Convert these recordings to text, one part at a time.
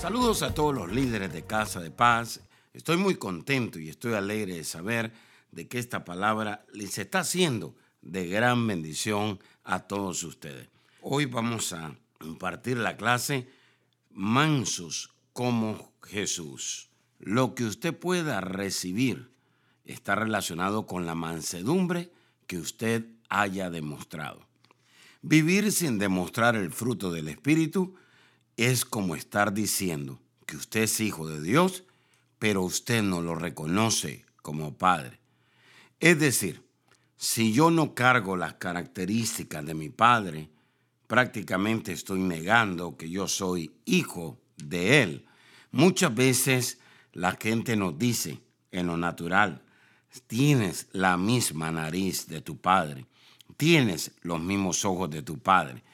Saludos a todos los líderes de Casa de Paz. Estoy muy contento y estoy alegre de saber de que esta palabra les está haciendo de gran bendición a todos ustedes. Hoy vamos a impartir la clase Mansos como Jesús. Lo que usted pueda recibir está relacionado con la mansedumbre que usted haya demostrado. Vivir sin demostrar el fruto del Espíritu es como estar diciendo que usted es hijo de Dios, pero usted no lo reconoce como padre. Es decir, si yo no cargo las características de mi padre, prácticamente estoy negando que yo soy hijo de él. Muchas veces la gente nos dice en lo natural, tienes la misma nariz de tu padre, tienes los mismos ojos de tu padre.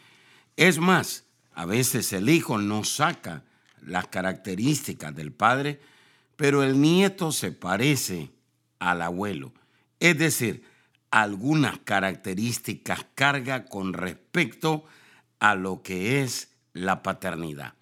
Es más, a veces el hijo no saca las características del padre, pero el nieto se parece al abuelo. Es decir, algunas características carga con respecto a lo que es la paternidad.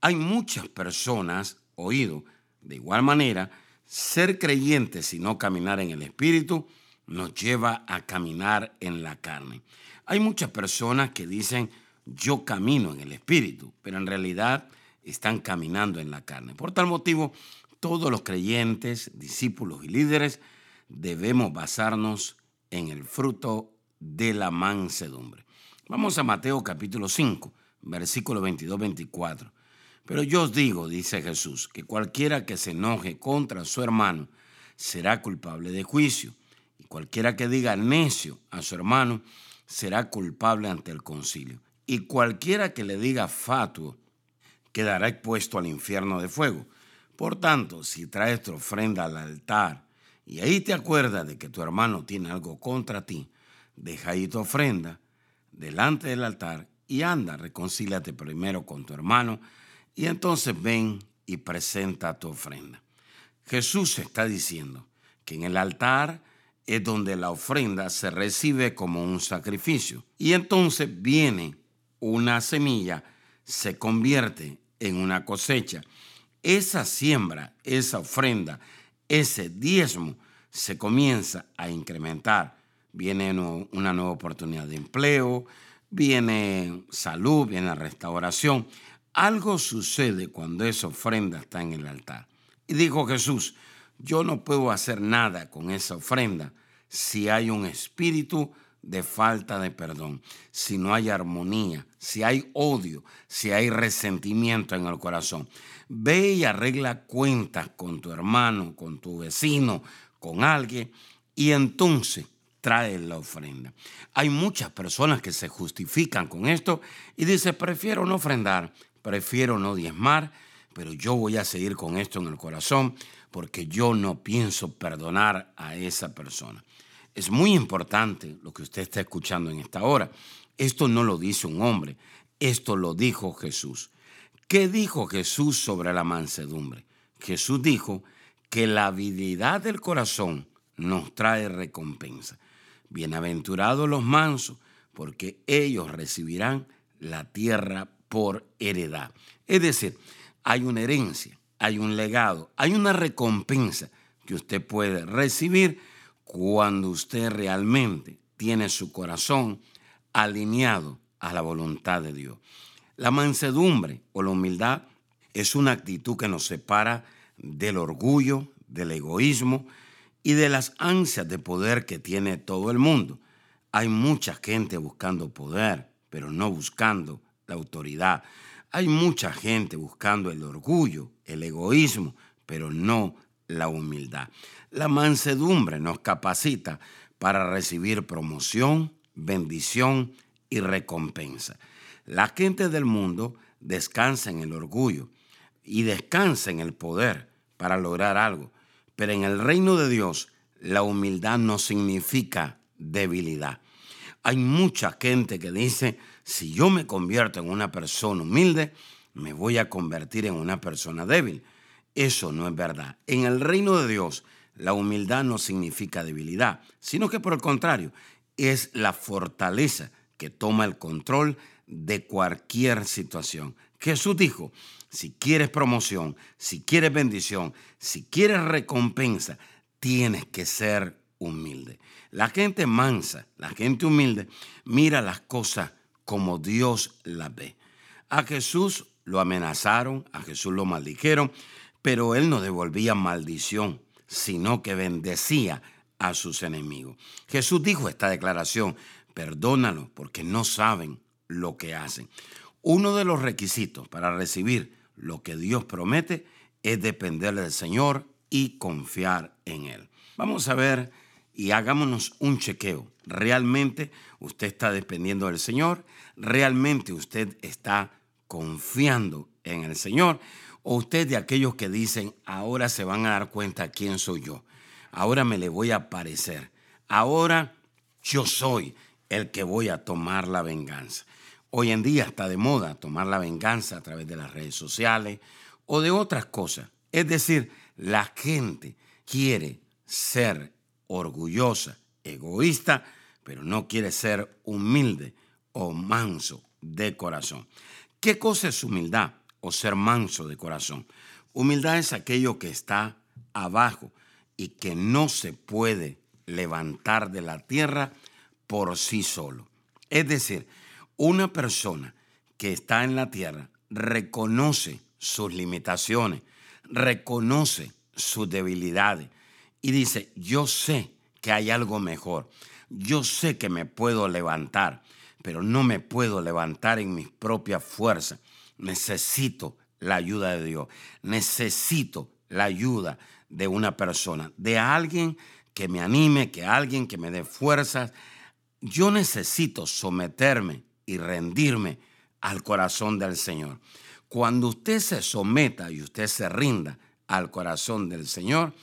Hay muchas personas, oído, de igual manera, ser creyentes y no caminar en el espíritu nos lleva a caminar en la carne. Hay muchas personas que dicen, yo camino en el Espíritu, pero en realidad están caminando en la carne. Por tal motivo, todos los creyentes, discípulos y líderes debemos basarnos en el fruto de la mansedumbre. Vamos a Mateo capítulo 5, versículo 22-24. Pero yo os digo, dice Jesús, que cualquiera que se enoje contra su hermano será culpable de juicio, y cualquiera que diga necio a su hermano será culpable ante el concilio y cualquiera que le diga fatuo quedará expuesto al infierno de fuego. Por tanto, si traes tu ofrenda al altar y ahí te acuerdas de que tu hermano tiene algo contra ti, deja ahí tu ofrenda delante del altar y anda, reconcíliate primero con tu hermano y entonces ven y presenta tu ofrenda. Jesús está diciendo que en el altar es donde la ofrenda se recibe como un sacrificio y entonces viene una semilla se convierte en una cosecha. Esa siembra, esa ofrenda, ese diezmo se comienza a incrementar. Viene una nueva oportunidad de empleo, viene salud, viene restauración. Algo sucede cuando esa ofrenda está en el altar. Y dijo Jesús, yo no puedo hacer nada con esa ofrenda si hay un espíritu de falta de perdón, si no hay armonía, si hay odio, si hay resentimiento en el corazón. Ve y arregla cuentas con tu hermano, con tu vecino, con alguien, y entonces trae la ofrenda. Hay muchas personas que se justifican con esto y dicen, prefiero no ofrendar, prefiero no diezmar, pero yo voy a seguir con esto en el corazón porque yo no pienso perdonar a esa persona. Es muy importante lo que usted está escuchando en esta hora. Esto no lo dice un hombre, esto lo dijo Jesús. ¿Qué dijo Jesús sobre la mansedumbre? Jesús dijo que la habilidad del corazón nos trae recompensa. Bienaventurados los mansos, porque ellos recibirán la tierra por heredad. Es decir, hay una herencia, hay un legado, hay una recompensa que usted puede recibir cuando usted realmente tiene su corazón alineado a la voluntad de Dios. La mansedumbre o la humildad es una actitud que nos separa del orgullo, del egoísmo y de las ansias de poder que tiene todo el mundo. Hay mucha gente buscando poder, pero no buscando la autoridad. Hay mucha gente buscando el orgullo, el egoísmo, pero no la humildad. La mansedumbre nos capacita para recibir promoción, bendición y recompensa. La gente del mundo descansa en el orgullo y descansa en el poder para lograr algo. Pero en el reino de Dios, la humildad no significa debilidad. Hay mucha gente que dice, si yo me convierto en una persona humilde, me voy a convertir en una persona débil. Eso no es verdad. En el reino de Dios, la humildad no significa debilidad, sino que por el contrario, es la fortaleza que toma el control de cualquier situación. Jesús dijo, si quieres promoción, si quieres bendición, si quieres recompensa, tienes que ser humilde. La gente mansa, la gente humilde, mira las cosas como Dios las ve. A Jesús lo amenazaron, a Jesús lo maldijeron, pero él no devolvía maldición, sino que bendecía a sus enemigos. Jesús dijo esta declaración, perdónalos porque no saben lo que hacen. Uno de los requisitos para recibir lo que Dios promete es depender del Señor y confiar en Él. Vamos a ver y hagámonos un chequeo. ¿Realmente usted está dependiendo del Señor? ¿Realmente usted está confiando en el Señor? ¿O usted de aquellos que dicen, ahora se van a dar cuenta quién soy yo? Ahora me le voy a aparecer. Ahora yo soy el que voy a tomar la venganza. Hoy en día está de moda tomar la venganza a través de las redes sociales o de otras cosas. Es decir, la gente quiere ser orgullosa, egoísta, pero no quiere ser humilde o manso de corazón. ¿Qué cosa es humildad o ser manso de corazón? Humildad es aquello que está abajo y que no se puede levantar de la tierra por sí solo. Es decir, una persona que está en la tierra reconoce sus limitaciones, reconoce sus debilidades y dice, yo sé que hay algo mejor, yo sé que me puedo levantar, pero no me puedo levantar en mis propias fuerzas. Necesito la ayuda de Dios, necesito la ayuda de una persona, de alguien que me anime, que alguien que me dé fuerzas. Yo necesito someterme y rendirme al corazón del Señor. Cuando usted se someta y usted se rinda al corazón del Señor,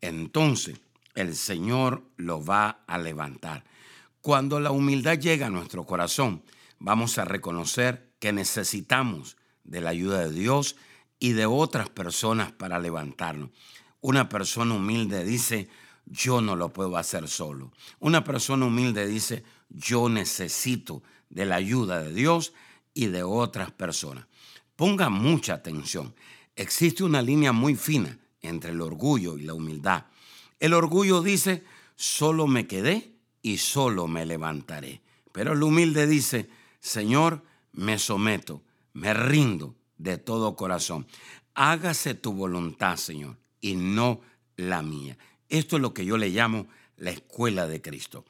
entonces el Señor lo va a levantar. Cuando la humildad llega a nuestro corazón, vamos a reconocer que necesitamos de la ayuda de Dios y de otras personas para levantarnos. Una persona humilde dice, yo no lo puedo hacer solo. Una persona humilde dice, yo necesito de la ayuda de Dios y de otras personas. Ponga mucha atención. Existe una línea muy fina entre el orgullo y la humildad. El orgullo dice, solo me quedé y solo me levantaré. Pero el humilde dice, Señor, me someto, me rindo de todo corazón. Hágase tu voluntad, Señor, y no la mía. Esto es lo que yo le llamo la escuela de Cristo.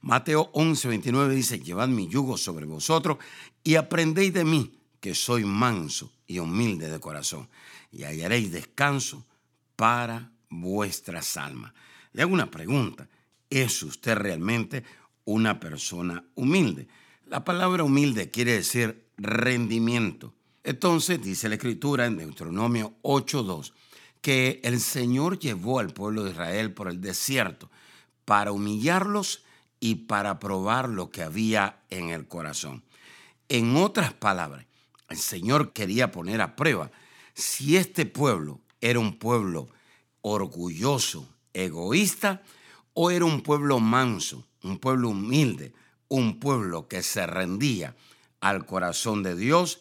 Mateo 11, 29 dice, llevad mi yugo sobre vosotros y aprendéis de mí, que soy manso y humilde de corazón, y hallaréis descanso para vuestras almas. Le hago una pregunta, ¿es usted realmente una persona humilde? La palabra humilde quiere decir rendimiento. Entonces dice la escritura en Deuteronomio 8.2 que el Señor llevó al pueblo de Israel por el desierto para humillarlos y para probar lo que había en el corazón. En otras palabras, el Señor quería poner a prueba si este pueblo era un pueblo orgulloso, egoísta, o era un pueblo manso, un pueblo humilde, un pueblo que se rendía al corazón de Dios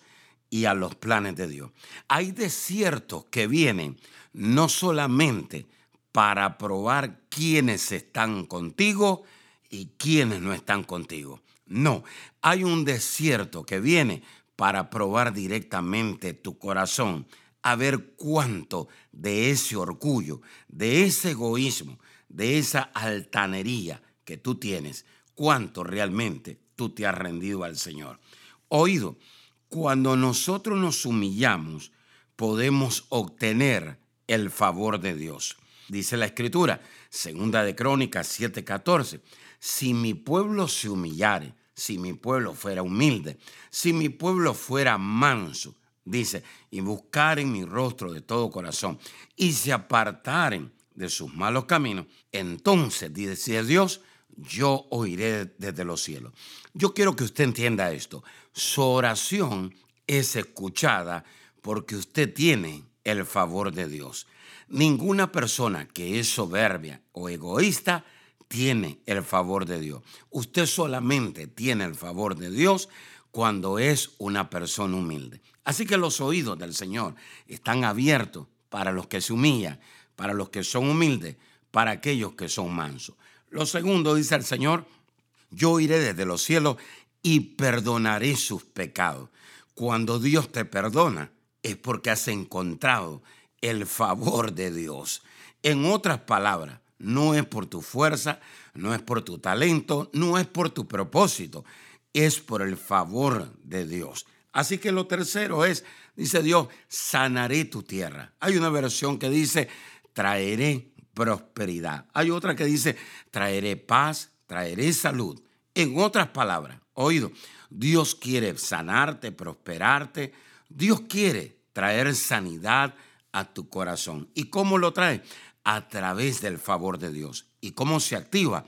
y a los planes de Dios. Hay desiertos que vienen no solamente para probar quiénes están contigo, y quienes no están contigo. No, hay un desierto que viene para probar directamente tu corazón, a ver cuánto de ese orgullo, de ese egoísmo, de esa altanería que tú tienes, cuánto realmente tú te has rendido al Señor. Oído, cuando nosotros nos humillamos, podemos obtener el favor de Dios. Dice la Escritura, segunda de Crónicas 7:14 si mi pueblo se humillare, si mi pueblo fuera humilde, si mi pueblo fuera manso, dice, y buscaren mi rostro de todo corazón, y se apartaren de sus malos caminos, entonces, dice Dios, yo oiré desde los cielos. Yo quiero que usted entienda esto. Su oración es escuchada porque usted tiene el favor de Dios. Ninguna persona que es soberbia o egoísta tiene el favor de Dios. Usted solamente tiene el favor de Dios cuando es una persona humilde. Así que los oídos del Señor están abiertos para los que se humillan, para los que son humildes, para aquellos que son mansos. Lo segundo, dice el Señor, yo iré desde los cielos y perdonaré sus pecados. Cuando Dios te perdona es porque has encontrado el favor de Dios. En otras palabras, no es por tu fuerza, no es por tu talento, no es por tu propósito, es por el favor de Dios. Así que lo tercero es, dice Dios, sanaré tu tierra. Hay una versión que dice, traeré prosperidad. Hay otra que dice, traeré paz, traeré salud. En otras palabras, oído, Dios quiere sanarte, prosperarte. Dios quiere traer sanidad a tu corazón. ¿Y cómo lo trae? A través del favor de Dios. ¿Y cómo se activa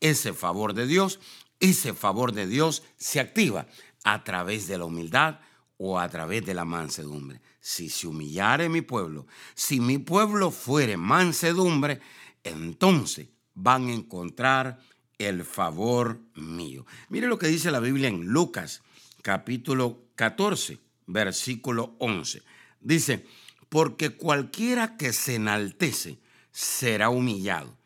ese favor de Dios? Ese favor de Dios se activa a través de la humildad o a través de la mansedumbre. Si se humillare mi pueblo, si mi pueblo fuere mansedumbre, entonces van a encontrar el favor mío. Mire lo que dice la Biblia en Lucas capítulo 14, versículo 11. Dice, porque cualquiera que se enaltece será humillado,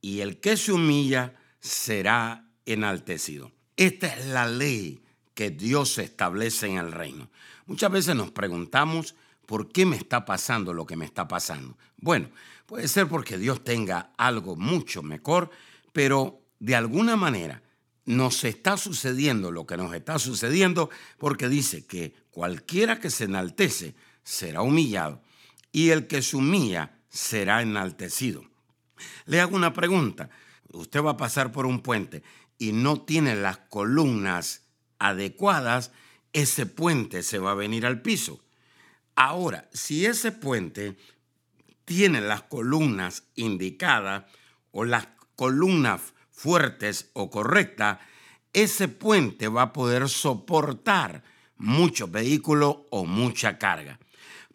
y el que se humilla será enaltecido. Esta es la ley que Dios establece en el reino. Muchas veces nos preguntamos, ¿por qué me está pasando lo que me está pasando? Bueno, puede ser porque Dios tenga algo mucho mejor, pero de alguna manera nos está sucediendo lo que nos está sucediendo porque dice que cualquiera que se enaltece será humillado y el que se humilla será enaltecido. Le hago una pregunta. Usted va a pasar por un puente y no tiene las columnas adecuadas, ese puente se va a venir al piso. Ahora, si ese puente tiene las columnas indicadas o las columnas fuertes o correctas, ese puente va a poder soportar muchos vehículos o mucha carga.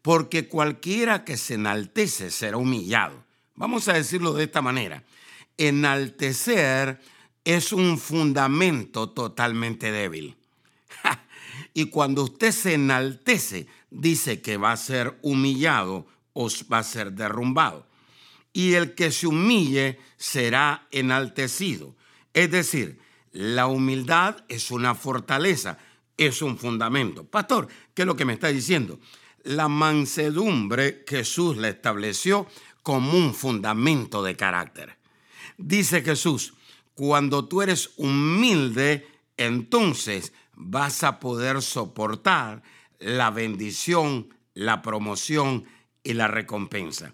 Porque cualquiera que se enaltece será humillado. Vamos a decirlo de esta manera. Enaltecer es un fundamento totalmente débil. y cuando usted se enaltece, dice que va a ser humillado o va a ser derrumbado. Y el que se humille será enaltecido. Es decir, la humildad es una fortaleza, es un fundamento. Pastor, ¿qué es lo que me está diciendo? La mansedumbre Jesús la estableció como un fundamento de carácter. Dice Jesús, cuando tú eres humilde, entonces vas a poder soportar la bendición, la promoción y la recompensa.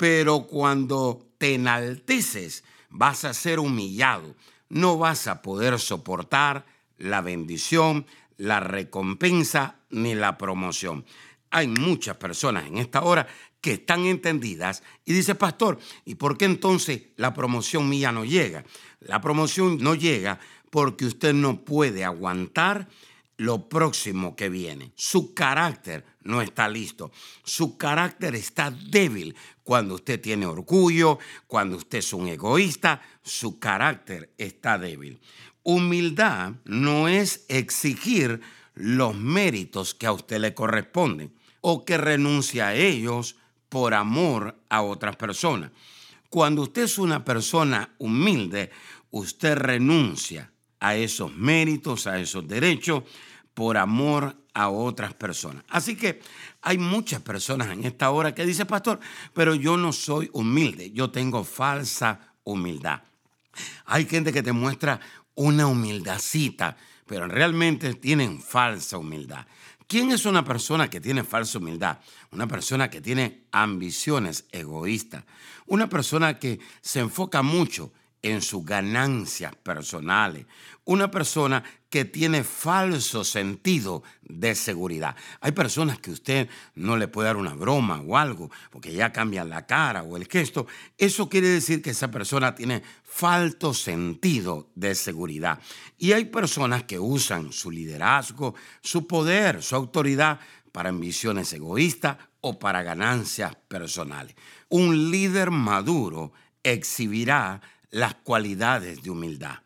Pero cuando te enalteces, vas a ser humillado. No vas a poder soportar la bendición, la recompensa ni la promoción. Hay muchas personas en esta hora que están entendidas y dice, pastor, ¿y por qué entonces la promoción mía no llega? La promoción no llega porque usted no puede aguantar lo próximo que viene. Su carácter no está listo. Su carácter está débil cuando usted tiene orgullo, cuando usted es un egoísta, su carácter está débil. Humildad no es exigir los méritos que a usted le corresponden o que renuncia a ellos por amor a otras personas. Cuando usted es una persona humilde, usted renuncia a esos méritos, a esos derechos, por amor a otras personas. Así que hay muchas personas en esta hora que dicen, pastor, pero yo no soy humilde, yo tengo falsa humildad. Hay gente que te muestra una humildacita, pero realmente tienen falsa humildad. ¿Quién es una persona que tiene falsa humildad? Una persona que tiene ambiciones egoístas. Una persona que se enfoca mucho en sus ganancias personales. Una persona que tiene falso sentido de seguridad. Hay personas que usted no le puede dar una broma o algo porque ya cambian la cara o el gesto. Eso quiere decir que esa persona tiene falso sentido de seguridad. Y hay personas que usan su liderazgo, su poder, su autoridad para ambiciones egoístas o para ganancias personales. Un líder maduro exhibirá las cualidades de humildad.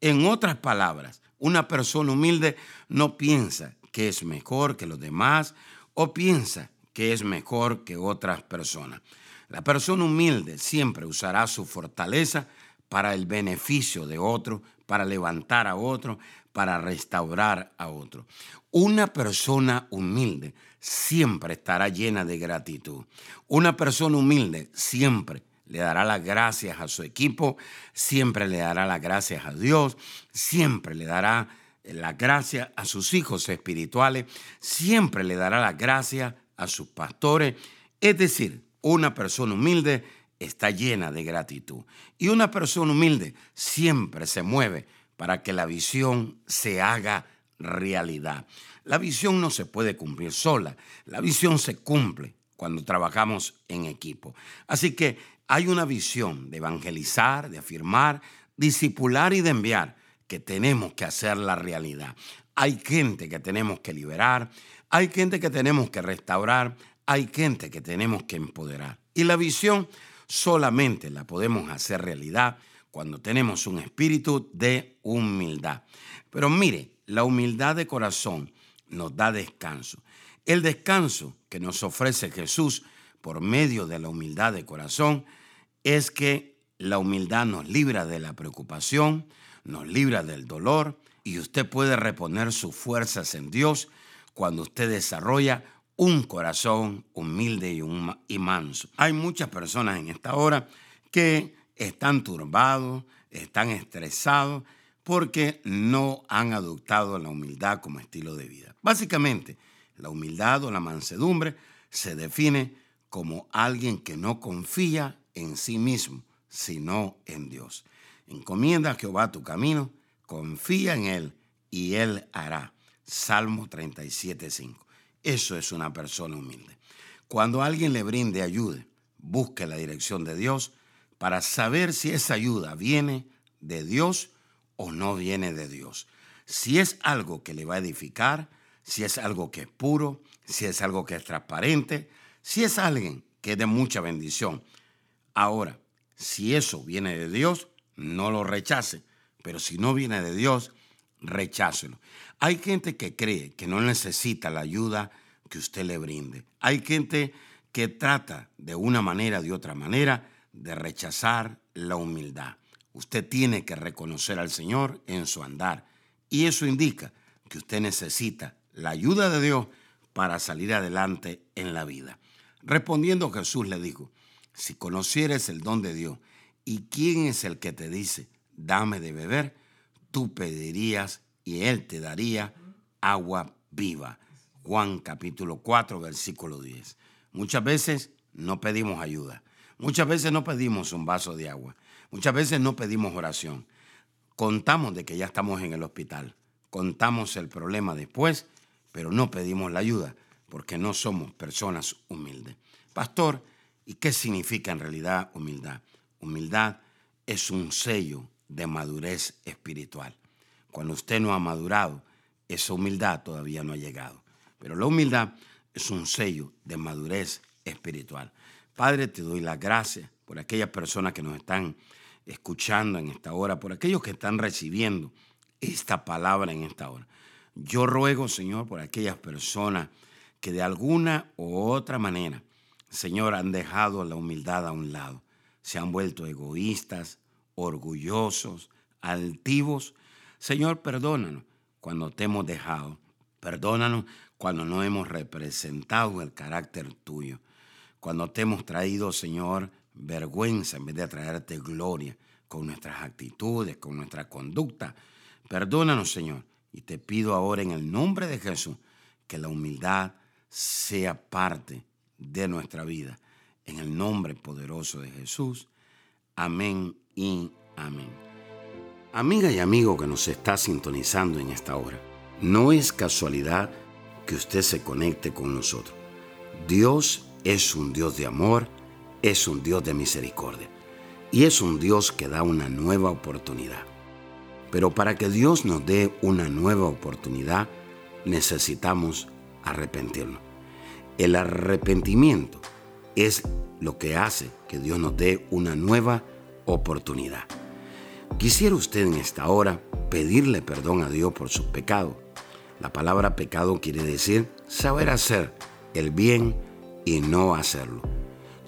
En otras palabras, una persona humilde no piensa que es mejor que los demás o piensa que es mejor que otras personas. La persona humilde siempre usará su fortaleza para el beneficio de otro, para levantar a otro, para restaurar a otro. Una persona humilde siempre estará llena de gratitud. Una persona humilde siempre le dará las gracias a su equipo, siempre le dará las gracias a Dios, siempre le dará las gracias a sus hijos espirituales, siempre le dará las gracias a sus pastores. Es decir, una persona humilde está llena de gratitud. Y una persona humilde siempre se mueve para que la visión se haga realidad. La visión no se puede cumplir sola, la visión se cumple cuando trabajamos en equipo. Así que hay una visión de evangelizar, de afirmar, discipular y de enviar que tenemos que hacer la realidad. Hay gente que tenemos que liberar, hay gente que tenemos que restaurar, hay gente que tenemos que empoderar. Y la visión solamente la podemos hacer realidad cuando tenemos un espíritu de humildad. Pero mire, la humildad de corazón nos da descanso. El descanso que nos ofrece Jesús por medio de la humildad de corazón es que la humildad nos libra de la preocupación, nos libra del dolor y usted puede reponer sus fuerzas en Dios cuando usted desarrolla un corazón humilde y, y manso. Hay muchas personas en esta hora que están turbados, están estresados porque no han adoptado la humildad como estilo de vida. Básicamente, la humildad o la mansedumbre se define como alguien que no confía en sí mismo, sino en Dios. Encomienda a Jehová tu camino, confía en Él y Él hará. Salmo 37.5. Eso es una persona humilde. Cuando alguien le brinde ayuda, busque la dirección de Dios para saber si esa ayuda viene de Dios o no viene de Dios. Si es algo que le va a edificar, si es algo que es puro, si es algo que es transparente, si es alguien que es de mucha bendición. Ahora, si eso viene de Dios, no lo rechace, pero si no viene de Dios, rechácelo. Hay gente que cree que no necesita la ayuda que usted le brinde. Hay gente que trata de una manera, de otra manera, de rechazar la humildad. Usted tiene que reconocer al Señor en su andar. Y eso indica que usted necesita la ayuda de Dios para salir adelante en la vida. Respondiendo Jesús le dijo, si conocieres el don de Dios y quién es el que te dice, dame de beber, tú pedirías y él te daría agua viva. Juan capítulo 4, versículo 10. Muchas veces no pedimos ayuda. Muchas veces no pedimos un vaso de agua. Muchas veces no pedimos oración. Contamos de que ya estamos en el hospital. Contamos el problema después, pero no pedimos la ayuda porque no somos personas humildes. Pastor, ¿y qué significa en realidad humildad? Humildad es un sello de madurez espiritual. Cuando usted no ha madurado, esa humildad todavía no ha llegado. Pero la humildad es un sello de madurez espiritual. Padre, te doy las gracias por aquellas personas que nos están escuchando en esta hora, por aquellos que están recibiendo esta palabra en esta hora. Yo ruego, Señor, por aquellas personas que de alguna u otra manera, Señor, han dejado la humildad a un lado, se han vuelto egoístas, orgullosos, altivos. Señor, perdónanos cuando te hemos dejado. Perdónanos cuando no hemos representado el carácter tuyo. Cuando te hemos traído, Señor, vergüenza en vez de traerte gloria con nuestras actitudes, con nuestra conducta. Perdónanos, Señor. Y te pido ahora en el nombre de Jesús que la humildad sea parte de nuestra vida. En el nombre poderoso de Jesús. Amén y Amén. Amiga y amigo que nos está sintonizando en esta hora, no es casualidad que usted se conecte con nosotros. Dios es un Dios de amor, es un Dios de misericordia y es un Dios que da una nueva oportunidad. Pero para que Dios nos dé una nueva oportunidad, necesitamos arrepentirnos. El arrepentimiento es lo que hace que Dios nos dé una nueva oportunidad. Quisiera usted en esta hora pedirle perdón a Dios por sus pecados. La palabra pecado quiere decir saber hacer el bien y no hacerlo.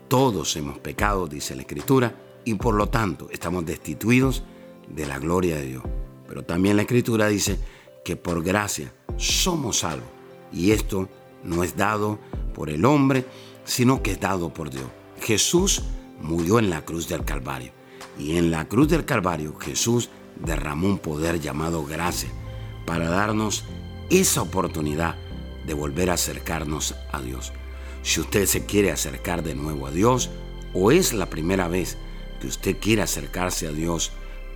Todos hemos pecado, dice la Escritura, y por lo tanto estamos destituidos de la gloria de Dios. Pero también la Escritura dice que por gracia somos salvos. Y esto no es dado por el hombre, sino que es dado por Dios. Jesús murió en la cruz del Calvario. Y en la cruz del Calvario Jesús derramó un poder llamado gracia para darnos esa oportunidad de volver a acercarnos a Dios. Si usted se quiere acercar de nuevo a Dios o es la primera vez que usted quiere acercarse a Dios,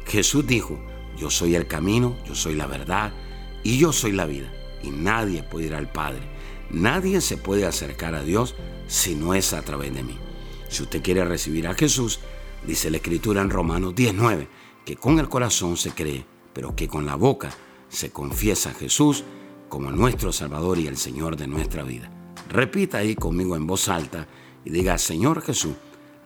Jesús dijo, yo soy el camino, yo soy la verdad y yo soy la vida. Y nadie puede ir al Padre. Nadie se puede acercar a Dios si no es a través de mí. Si usted quiere recibir a Jesús, dice la Escritura en Romanos 19, que con el corazón se cree, pero que con la boca se confiesa a Jesús como nuestro Salvador y el Señor de nuestra vida. Repita ahí conmigo en voz alta y diga, Señor Jesús,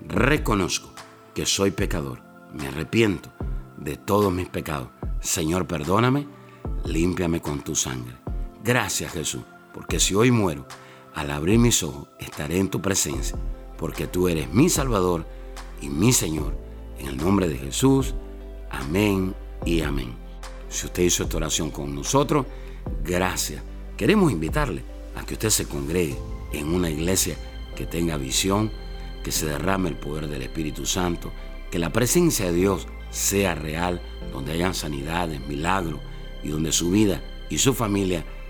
reconozco que soy pecador, me arrepiento de todos mis pecados. Señor, perdóname, límpiame con tu sangre. Gracias Jesús, porque si hoy muero, al abrir mis ojos, estaré en tu presencia, porque tú eres mi Salvador y mi Señor. En el nombre de Jesús, amén y amén. Si usted hizo esta oración con nosotros, gracias. Queremos invitarle a que usted se congregue en una iglesia que tenga visión, que se derrame el poder del Espíritu Santo, que la presencia de Dios sea real, donde hayan sanidades, milagros y donde su vida y su familia